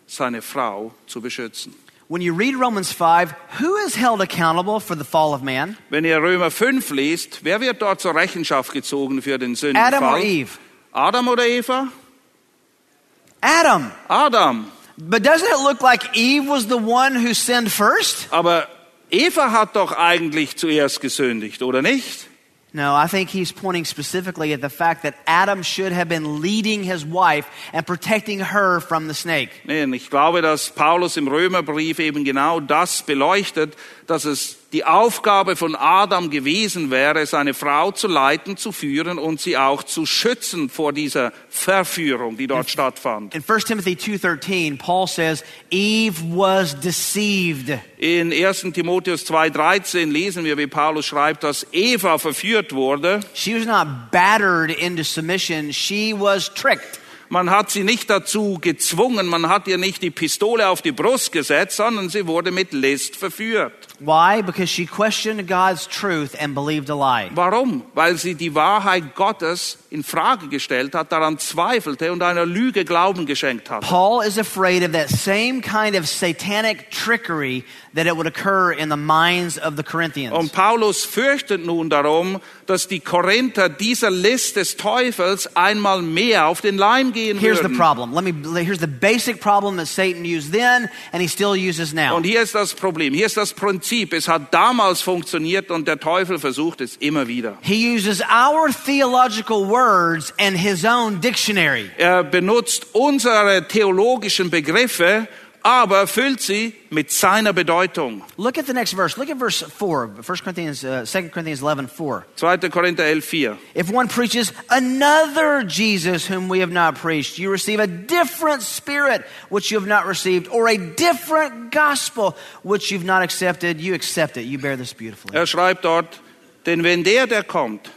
S2: seine Frau zu beschützen.
S1: When you read Romans 5, who is held accountable for the fall of man?
S2: Wenn ihr Römer 5 liest, wer wird dort zur Rechenschaft gezogen für den Sündenfall?
S1: Adam or Eve?
S2: Adam oder Eva?
S1: Adam.
S2: Adam.
S1: But doesn't it look like Eve was the one who sinned first?
S2: Aber Eva hat doch eigentlich zuerst gesündigt, oder nicht?
S1: No, I think he's pointing specifically at the fact that Adam should have been leading his wife and protecting her from the snake.
S2: Nee, und ich glaube, dass Paulus im Römerbrief eben genau das beleuchtet, dass es die Aufgabe von Adam gewesen wäre, seine Frau zu leiten, zu führen und sie auch zu schützen vor dieser Verführung, die dort stattfand.
S1: In 1 Timothy 2:13, Paul says Eve was deceived.
S2: In 1. Timotheus 2,13 lesen wir, wie Paulus schreibt, dass Eva verführt wurde.
S1: She was not battered into submission, she was tricked.
S2: Man hat sie nicht dazu gezwungen, man hat ihr nicht die Pistole auf die Brust gesetzt, sondern sie wurde mit List verführt.
S1: Why? Because she questioned God's truth and believed a lie.
S2: Warum? Weil sie die Wahrheit Gottes in Frage gestellt hat, daran zweifelte und einer Lüge Glauben geschenkt hat.
S1: Paul is afraid of that same kind of satanic trickery that it would occur in the minds of the Corinthians.
S2: Und Paulus fürchtet nun darum, dass die Korinther dieser List des Teufels einmal mehr auf den Leim gehen
S1: Here's the
S2: würden.
S1: problem. Let me here's the basic problem that Satan used then and he still uses now.
S2: Und hier ist das Problem, hier ist das Prinzip. Es hat damals funktioniert und der Teufel versucht es immer wieder.
S1: He uses our theological words and his own dictionary.
S2: Er benutzt unsere theologischen Begriffe, aber füllt sie mit seiner Bedeutung.
S1: Look at the next verse. Look at verse 4, 1 Corinthians, uh, 2 Corinthians 11, 4.
S2: 2. Korinther 11, 4.
S1: If one preaches another Jesus whom we have not preached, you receive a different spirit which you have not received, or a different gospel which you've not accepted, you accept it. You bear this beautifully.
S2: Er schreibt dort, denn wenn der, der kommt,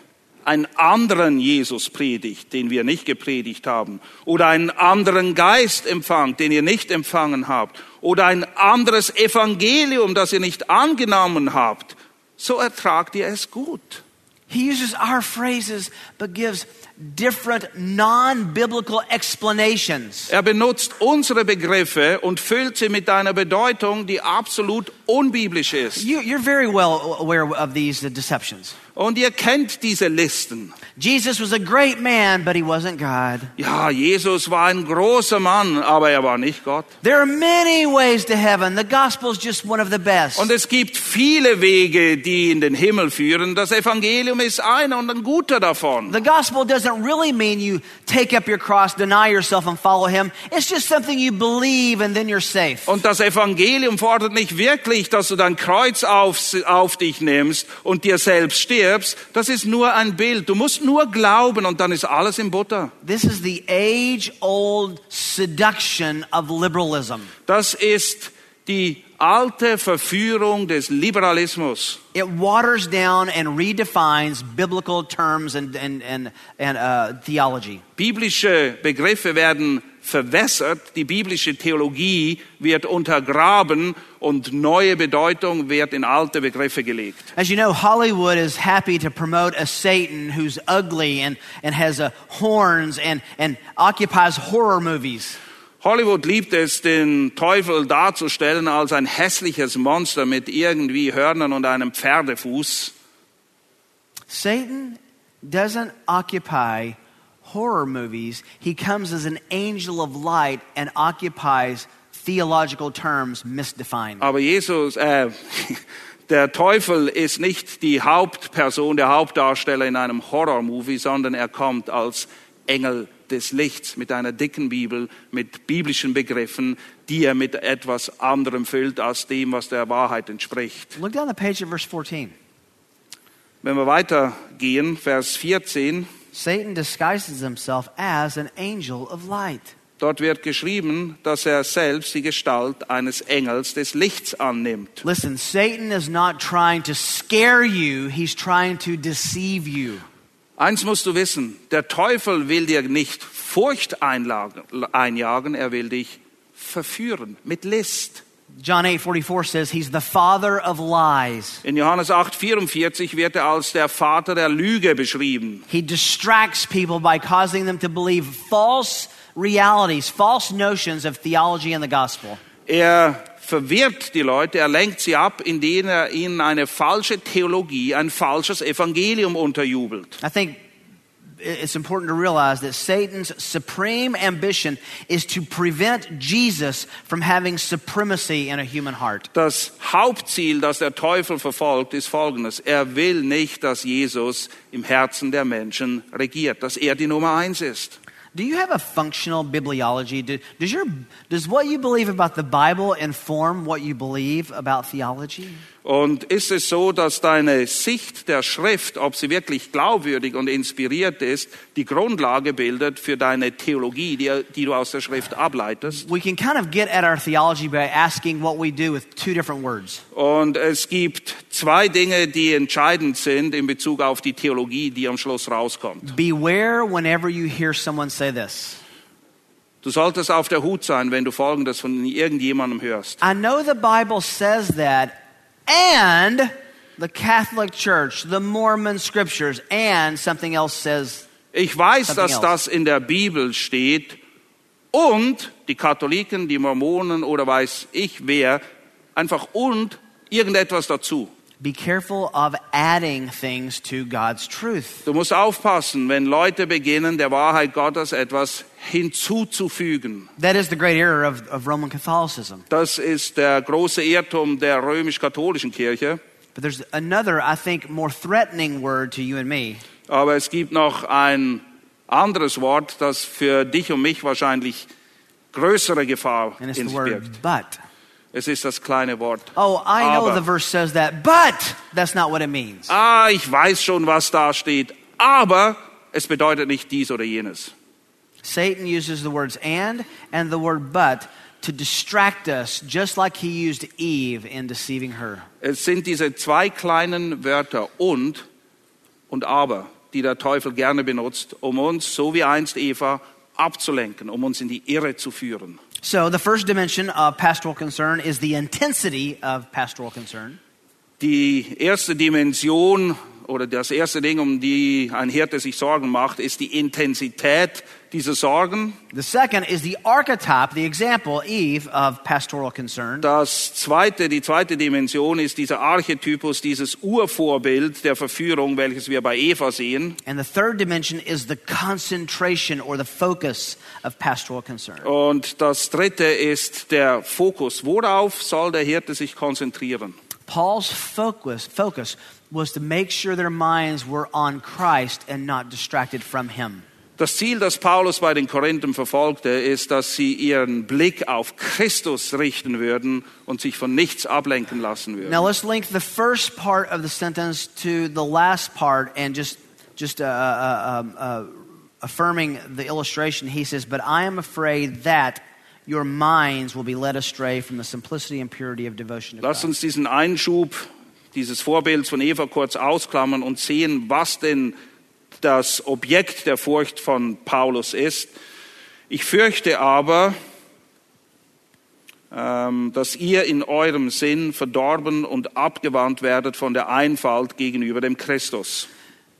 S2: einen anderen Jesus predigt, den wir nicht gepredigt haben, oder einen anderen Geist empfangt, den ihr nicht empfangen habt, oder ein anderes Evangelium, das ihr nicht angenommen habt, so ertragt ihr es gut.
S1: He uses our phrases but gives different non biblical explanations.
S2: Er benutzt unsere Begriffe und füllt sie mit einer Bedeutung, die absolut unbiblisch ist.
S1: You, you're very well aware of these deceptions.
S2: Und ihr kennt diese Listen.
S1: Jesus was a great man, but he wasn't God.
S2: Ja, Jesus war ein großer Mann, aber er war nicht Gott.
S1: There are many ways to heaven. The gospel is just one of the best.
S2: Und es gibt viele Wege, die in den Himmel führen. Das Evangelium ist einer und ein guter davon.
S1: The gospel doesn't really mean you take up your cross, deny yourself, and follow him. It's just something you believe and then you're safe.
S2: Und das Evangelium fordert nicht wirklich, dass du dein Kreuz auf, auf dich nimmst und dir selbst stirbst. Das ist nur ein Bild. Du musst nur glauben und dann ist alles in Butter.
S1: This is the age old seduction of liberalism.
S2: Das ist die alte Verführung des Liberalismus.
S1: It waters down and redefines biblical terms and, and, and, and uh, theology.
S2: Biblische Begriffe werden verwässert, die biblische Theologie wird untergraben und neue Bedeutung wird in alte Begriffe gelegt.
S1: As you know, Hollywood is happy to promote a Satan who's ugly and, and has uh, horns and, and occupies horror movies.
S2: Hollywood liebt es, den Teufel darzustellen als ein hässliches Monster mit irgendwie Hörnern und einem Pferdefuß.
S1: Satan doesn't occupy horror movies, he comes as an angel of light and occupies theological terms misdefined.
S2: Aber Jesus, äh, *laughs* der Teufel ist nicht die Hauptperson, der Hauptdarsteller in einem Horrormovie, sondern er kommt als Engel des Lichts mit einer dicken Bibel, mit biblischen Begriffen, die er mit etwas anderem füllt als dem, was der Wahrheit entspricht.
S1: Look down the page at verse 14.
S2: Wenn wir weitergehen, Vers 14,
S1: Satan disguises himself as an angel of light.
S2: dort wird geschrieben, dass er selbst die Gestalt eines Engels des Lichts annimmt.
S1: Listen, Satan is not trying to scare you, he's trying to deceive you.
S2: Eins musst du wissen, der Teufel will dir nicht Furcht einjagen, er will dich verführen mit List.
S1: John 8:44 says he's the father of lies.
S2: In Johannes 8,44 wird er als der Vater der Lüge beschrieben.
S1: He distracts people by causing them to believe false realities, false notions of theology and the gospel.
S2: Er verwirrt die Leute, er lenkt sie ab, indem er ihnen eine falsche Theologie, ein falsches Evangelium unterjubelt.
S1: I think it's important to realize that Satan's supreme ambition is to prevent Jesus from having supremacy in a human heart.
S2: Das Hauptziel, das der Teufel verfolgt, ist folgendes. Er will nicht, dass Jesus im Herzen der Menschen regiert, dass er die Nummer eins ist.
S1: Do you have a functional bibliology? Do, does, your, does what you believe about the Bible inform what you believe about theology?
S2: Und ist es so, dass deine Sicht der Schrift, ob sie wirklich glaubwürdig und inspiriert ist, die Grundlage bildet für deine Theologie, die, die du aus der Schrift ableitest?
S1: We can kind of get at our theology by asking what we do with two different words.
S2: Und es gibt zwei Dinge, die entscheidend sind in Bezug auf die Theologie, die am Schluss rauskommt.
S1: Beware whenever you hear someone say this.
S2: Du solltest auf der Hut sein, wenn du Folgendes von irgendjemandem hörst.
S1: I know the Bible says that, and the Catholic Church, the Mormon scriptures, and something else says.
S2: Ich weiß, dass
S1: else.
S2: das in der Bibel steht und die Katholiken, die Mormonen oder weiß ich wer, einfach und irgendetwas dazu.
S1: Be careful of adding things to God's truth.
S2: Du musst aufpassen, wenn Leute beginnen, der Wahrheit Gottes etwas hinzuzufügen.
S1: That is the great error of, of Roman Catholicism.
S2: Das ist der große Irrtum der römisch-katholischen Kirche.
S1: But there's another, I think, more threatening word to you and me.
S2: Aber es gibt noch ein anderes Wort, das für dich und mich wahrscheinlich größere Gefahr in sich
S1: word
S2: birgt.
S1: but.
S2: Es ist das kleine Wort.
S1: Oh, I know
S2: Aber.
S1: the verse says that, but that's not what it means.
S2: Ah, ich weiß schon, was da steht, aber es bedeutet nicht dies oder jenes.
S1: Satan uses the words and and the word but to distract us, just like he used Eve in deceiving her.
S2: Es sind diese zwei kleinen Wörter und und aber, die der Teufel gerne benutzt, um uns, so wie einst Eva, abzulenken, um uns in die Irre zu führen.
S1: So, the first dimension of pastoral concern is the intensity of pastoral concern.
S2: Die erste Dimension oder das erste Ding, um die ein Hirte sich Sorgen macht, ist die Intensität dieser Sorgen.
S1: The second is the archetype, the example, Eve, of pastoral concern.
S2: Das zweite, die zweite Dimension ist dieser Archetypus, dieses Urvorbild der Verführung, welches wir bei Eva sehen.
S1: And the third dimension is the concentration or the focus of pastoral concern.
S2: Und das dritte ist der Fokus. Worauf soll der Hirte sich konzentrieren?
S1: Paul's focus, focus was to make sure their minds were on Christ and not distracted from him.
S2: Das Ziel, das Paulus bei den Korinthern verfolgte, ist, dass sie ihren Blick auf Christus richten würden und sich von nichts ablenken lassen würden.
S1: Now let's link the first part of the sentence to the last part and just just uh, uh, um, uh, affirming the illustration. He says, "But I am afraid that your minds will be led astray from the simplicity and purity of devotion to
S2: Lass
S1: God."
S2: uns diesen Einschub dieses Vorbilds von Eva kurz ausklammern und sehen, was denn das Objekt der Furcht von Paulus ist. Ich fürchte aber, ähm, dass ihr in eurem Sinn verdorben und abgewandt werdet von der Einfalt gegenüber dem Christus.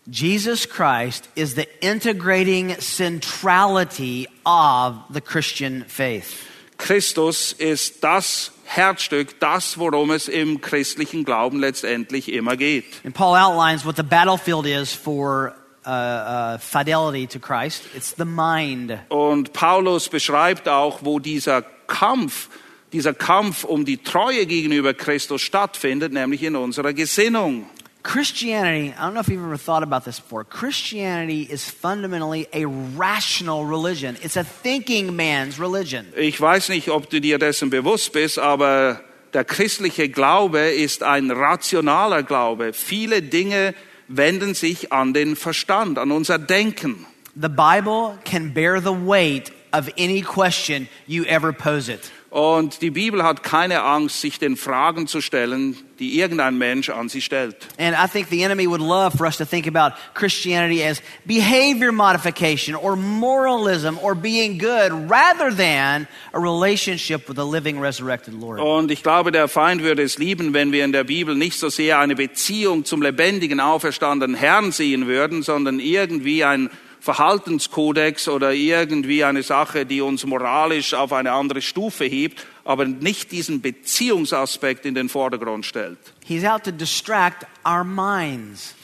S1: Jesus Christ is the integrating centrality of the Christian faith.
S2: Christus ist das Herzstück, das, worum es im christlichen Glauben letztendlich immer geht.
S1: And Paul outlines what the battlefield is for uh, uh, fidelity to Christ. It's the mind.
S2: Und Paulus beschreibt auch, wo dieser Kampf, dieser Kampf um die Treue gegenüber Christus stattfindet, nämlich in unserer Gesinnung.
S1: Christianity, I don't know if you've ever thought about this before. Christianity is fundamentally a rational religion. It's a thinking man's religion.
S2: Ich weiß nicht, ob du dir dessen bewusst bist, aber der christliche Glaube ist ein rationaler Glaube. Viele Dinge wenden sich an den Verstand, an unser Denken.
S1: The Bible can bear the weight of any question you ever pose it.
S2: Und die Bibel hat keine Angst, sich den Fragen zu stellen, die irgendein Mensch an sie stellt.
S1: And I think the enemy would love for us to think about Christianity as behavior modification or moralism or being good rather than a relationship with the living resurrected Lord.
S2: Und ich glaube, der Feind würde es lieben, wenn wir in der Bibel nicht so sehr eine Beziehung zum lebendigen, auferstandenen Herrn sehen würden, sondern irgendwie ein Verhaltenskodex oder irgendwie eine Sache, die uns moralisch auf eine andere Stufe hebt, aber nicht diesen Beziehungsaspekt in den Vordergrund stellt.
S1: He's out to distract our minds.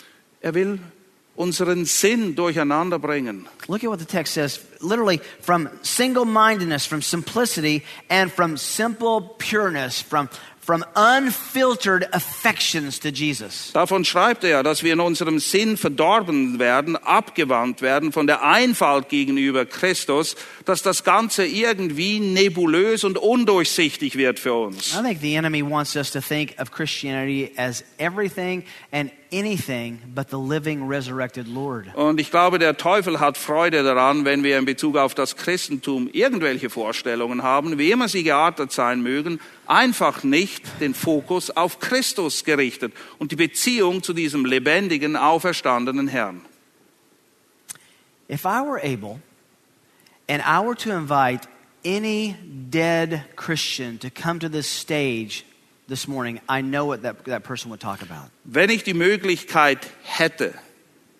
S2: Er will unseren Sinn durcheinander bringen.
S1: Look at what the text says literally from single mindedness, from simplicity, and from simple pureness, from, from unfiltered affections to Jesus.
S2: Davon schreibt er, dass wir in unserem Sinn verdorben werden, abgewandt werden von der Einfalt gegenüber Christus, dass das Ganze irgendwie nebulös und undurchsichtig wird für uns.
S1: I think the enemy wants us to think of Christianity as everything and anything but the living, resurrected Lord.
S2: Und ich glaube, der Teufel hat Freude daran, wenn wir in Bezug auf das Christentum irgendwelche Vorstellungen haben, wie immer sie geartet sein mögen, einfach nicht den Fokus auf Christus gerichtet und die Beziehung zu diesem lebendigen, auferstandenen Herrn.
S1: If I were able and I were to invite any dead Christian to come to this stage this morning, I know what that, that person would talk about.
S2: Wenn ich die Möglichkeit hätte,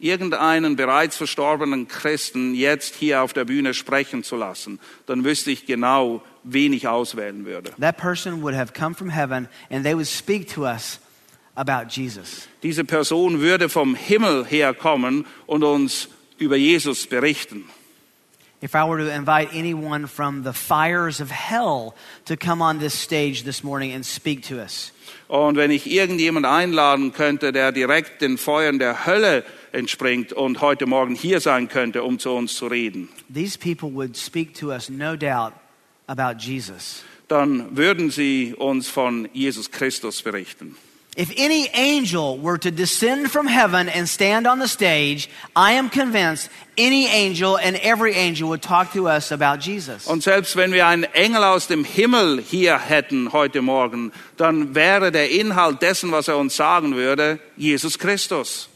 S2: irgendeinen bereits verstorbenen Christen jetzt hier auf der Bühne sprechen zu lassen, dann wüsste ich genau, wen ich auswählen würde.
S1: That person would have come from heaven and they would speak to us about Jesus.
S2: Diese Person würde vom Himmel herkommen und uns über Jesus berichten.
S1: If I were to invite anyone from the fires of hell to come on this stage this morning and speak to us,
S2: Und wenn ich irgendjemand einladen könnte, der direkt den Feuern der Hölle entspringt und heute Morgen hier sein könnte, um zu uns zu reden,
S1: these people would speak to us, no doubt, about Jesus.
S2: dann würden sie uns von Jesus Christus berichten.
S1: If any angel were to descend from heaven and stand on the stage, I am convinced any angel and every angel would talk to us about Jesus.
S2: Und selbst wenn wir einen Engel aus dem Himmel hier hätten heute Morgen, dann wäre der Inhalt dessen, was er uns sagen würde, Jesus Christus.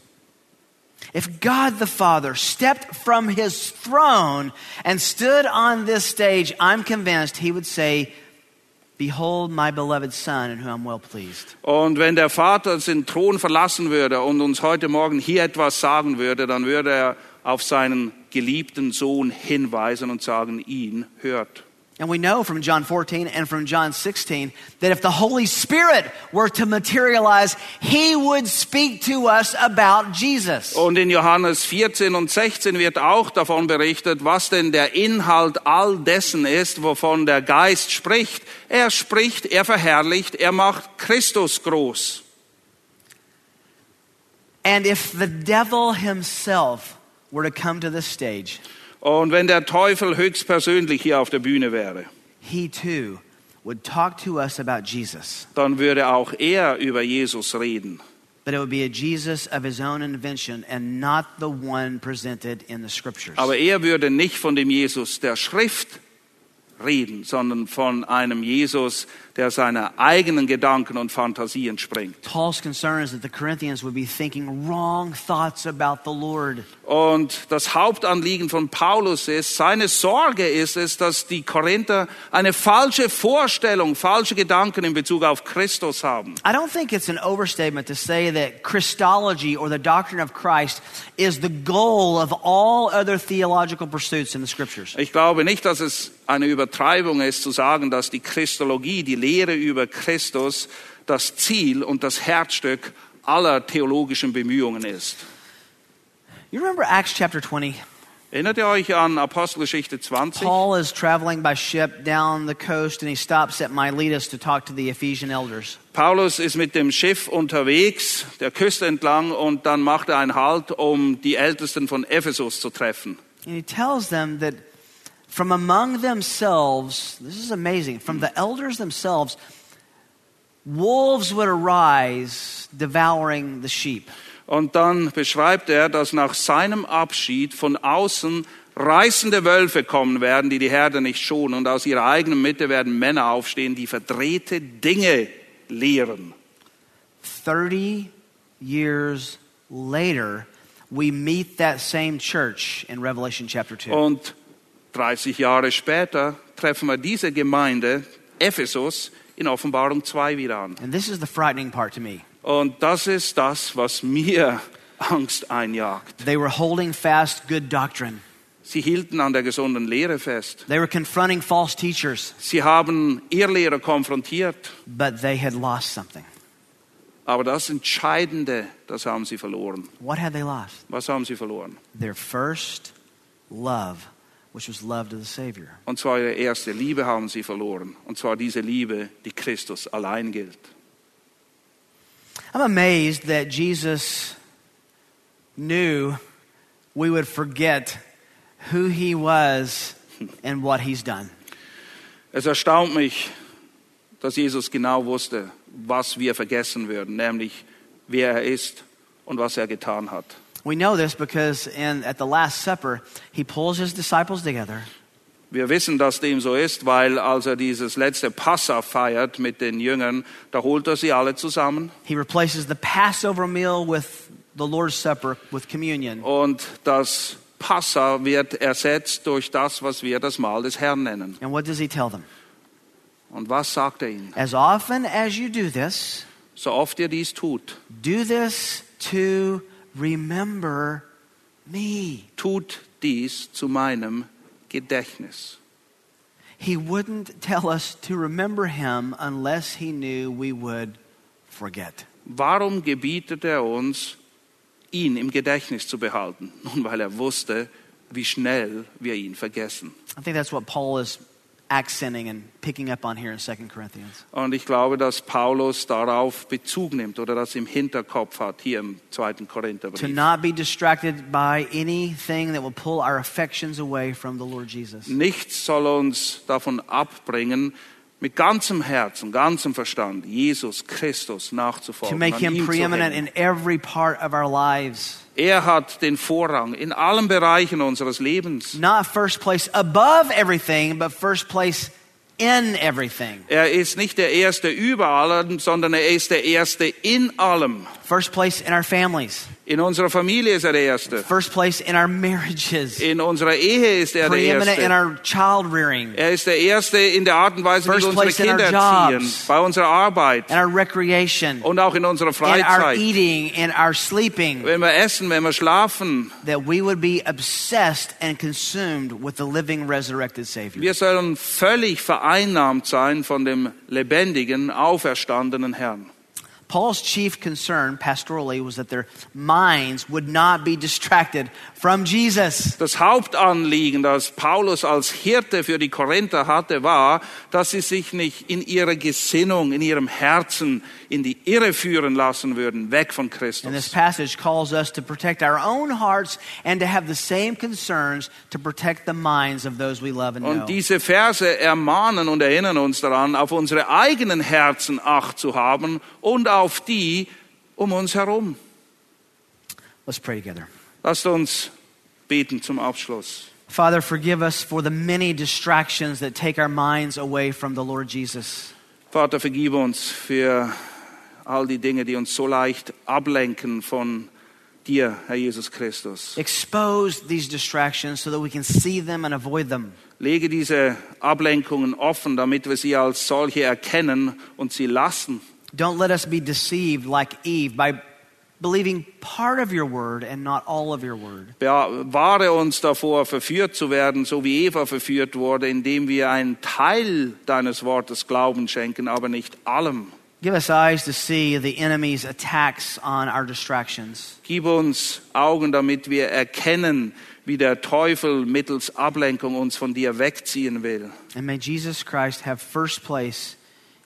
S1: If God the Father stepped from his throne and stood on this stage, I'm convinced he would say, Behold my beloved Son in whom I'm well pleased.
S2: Und wenn der Vater den Thron verlassen würde und uns heute Morgen hier etwas sagen würde, dann würde er auf seinen geliebten Sohn hinweisen und sagen, ihn hört.
S1: And we know from John 14 and from John 16 that if the Holy Spirit were to materialize, He would speak to us about Jesus.
S2: Und in Johannes 14 und 16 wird auch davon berichtet, was denn der Inhalt all dessen ist, wovon der Geist spricht. Er spricht, er verherrlicht, er macht Christus groß.
S1: And if the devil himself were to come to this stage,
S2: Und wenn der Teufel höchstpersönlich hier auf der Bühne wäre,
S1: he too would talk to us about Jesus.
S2: dann würde auch er über Jesus reden.
S1: But it would be a Jesus of his own invention and not the one presented in the scriptures.
S2: Aber er würde nicht von dem Jesus der Schrift reden, sondern von einem Jesus, der seine eigenen Gedanken und Fantasien springt.
S1: Paul's concern is that the Corinthians would be thinking wrong thoughts about the Lord.
S2: Und das Hauptanliegen von Paulus ist, seine Sorge ist es, dass die Korinther eine falsche Vorstellung, falsche Gedanken in Bezug auf Christus haben.
S1: I don't think it's an overstatement to say that Christology or the doctrine of Christ is the goal of all other theological pursuits in the scriptures.
S2: Ich glaube nicht, dass es eine Übertreibung ist zu sagen, dass die Christologie, die Lehre über Christus, das Ziel und das Herzstück aller theologischen Bemühungen ist.
S1: You remember Acts chapter 20?
S2: Erinnert ihr euch an Apostelgeschichte 20?
S1: Paul is traveling by ship down the coast and he stops at Miletus to talk to the Ephesian elders.
S2: Paulus ist mit dem Schiff unterwegs, der Küste entlang, und dann macht er einen Halt, um die Ältesten von Ephesus zu treffen.
S1: And he tells them that from among themselves, this is amazing, from the elders themselves, wolves would arise devouring the sheep.
S2: Und dann beschreibt er, dass nach seinem Abschied von außen reißende Wölfe kommen werden, die die Herde nicht schonen. Und aus ihrer eigenen Mitte werden Männer aufstehen, die verdrehte Dinge lehren.
S1: 30 years later, we meet that same church in Revelation chapter 2.
S2: Und 30 Jahre später treffen wir diese Gemeinde, Ephesus, in Offenbarung 2 wieder an.
S1: And this is the frightening part to me.
S2: Und das ist das, was mir Angst einjagt.
S1: They were holding fast good doctrine.
S2: Sie hielten an der gesunden Lehre fest.
S1: They were confronting false teachers,
S2: Sie haben Irrlehrer konfrontiert.
S1: but they had lost something.
S2: Aber das Entscheidende, das haben sie verloren.
S1: What had they lost?
S2: Was haben sie verloren?
S1: Their first love, which was love to the Savior.
S2: Und zwar ihre erste Liebe haben sie verloren. Und zwar diese Liebe, die Christus allein gilt.
S1: I'm amazed that Jesus knew we would forget who he was and what he's done.
S2: Es erstaunt mich, dass Jesus genau wusste, was wir vergessen würden, nämlich wer er ist und was er getan hat.
S1: We know this because in, at the Last Supper, he pulls his disciples together
S2: Wir wissen, dass dem so ist, weil als er dieses letzte Passa feiert mit den Jüngern, da holt er sie alle zusammen
S1: He replaces the Passover meal with the Lord's Supper with communion.
S2: und das Passa wird ersetzt durch das, was wir das Mahl des Herrn nennen.
S1: And what does he tell them?
S2: Und was sagt er ihnen?
S1: As often as you do this,
S2: So oft ihr dies tut,
S1: do this to remember me.
S2: tut dies zu meinem Gedächtnis.
S1: He wouldn't tell us to remember him unless he knew we would forget.
S2: Warum gebietet er uns, ihn im Gedächtnis zu behalten? *laughs* Nun, weil er wusste, wie schnell wir ihn vergessen.
S1: I think that's what Paul is accenting and picking up on here in 2 Corinthians.
S2: Und ich glaube, dass Paulus darauf Bezug nimmt oder das im Hinterkopf hat, hier im zweiten
S1: To not be distracted by anything that will pull our affections away from the Lord Jesus.
S2: Nichts soll uns davon abbringen, mit ganzem Herzen, ganzem Verstand Jesus Christus
S1: To
S2: nachzufolgen.
S1: make
S2: an
S1: him preeminent in every part of our lives.
S2: Er hat den Vorrang in allen Bereichen unseres Lebens.
S1: Not first place above everything, but first place in everything.
S2: Er ist nicht der Erste über allem, sondern er ist der Erste in allem.
S1: First place in our families.
S2: In unserer Familie ist er der Erste.
S1: First place in our marriages.
S2: In unserer Ehe ist er der
S1: Preeminent in
S2: Erste.
S1: our child rearing.
S2: Er ist der Erste in der Art und Weise, wie
S1: First
S2: wir unsere
S1: in
S2: Kinder erziehen, bei unserer Arbeit
S1: In our recreation.
S2: und auch in unserer
S1: In our
S2: Freizeit.
S1: eating. In our sleeping.
S2: Wenn wir essen, wenn wir schlafen.
S1: That we would be obsessed and consumed with the living, resurrected Savior.
S2: Wir sollen völlig vereinnahmt sein von dem lebendigen, auferstandenen Herrn.
S1: Paul's chief concern pastorally was that their minds would not be distracted from Jesus.
S2: Das Hauptanliegen, das Paulus als Hirte für die Korinther hatte, war, dass sie sich nicht in ihrer Gesinnung, in ihrem Herzen in die Irre führen lassen würden, weg von
S1: And this
S2: Christus.
S1: passage calls us to protect our own hearts and to have the same concerns to protect the minds of those we love and know.
S2: Und diese Verse ermahnen und erinnern uns daran, auf unsere eigenen Herzen Acht zu haben und auf die um uns herum.
S1: Let's pray together.
S2: Lasst uns beten zum Abschluss.
S1: Father, forgive us for the many distractions that take our minds away from the Lord Jesus.
S2: Vater, vergib uns für all die Dinge, die uns so leicht ablenken von dir, Herr Jesus Christus.
S1: Expose these distractions so that we can see them and avoid them.
S2: Lege diese Ablenkungen offen, damit wir sie als solche erkennen und sie lassen.
S1: Don't let us be deceived like Eve by believing part of your word and not all of your word.
S2: Bewahre uns davor, verführt zu werden, so wie Eva verführt wurde, indem wir einen Teil deines Wortes Glauben schenken, aber nicht allem.
S1: Give us eyes to see the enemy's attacks on our distractions.
S2: Gib uns Augen, damit wir erkennen, wie der Teufel mittels Ablenkung uns von dir wegziehen will.
S1: And may Jesus Christ have first place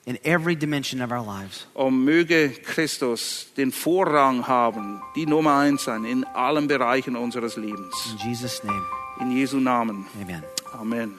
S1: in every dimension of our lives.
S2: Und möge Christus den Vorrang haben, die Nummer eins sein in allen Bereichen unseres Lebens.
S1: In Jesus' name,
S2: In Jesu Namen.
S1: amen.
S2: Amen.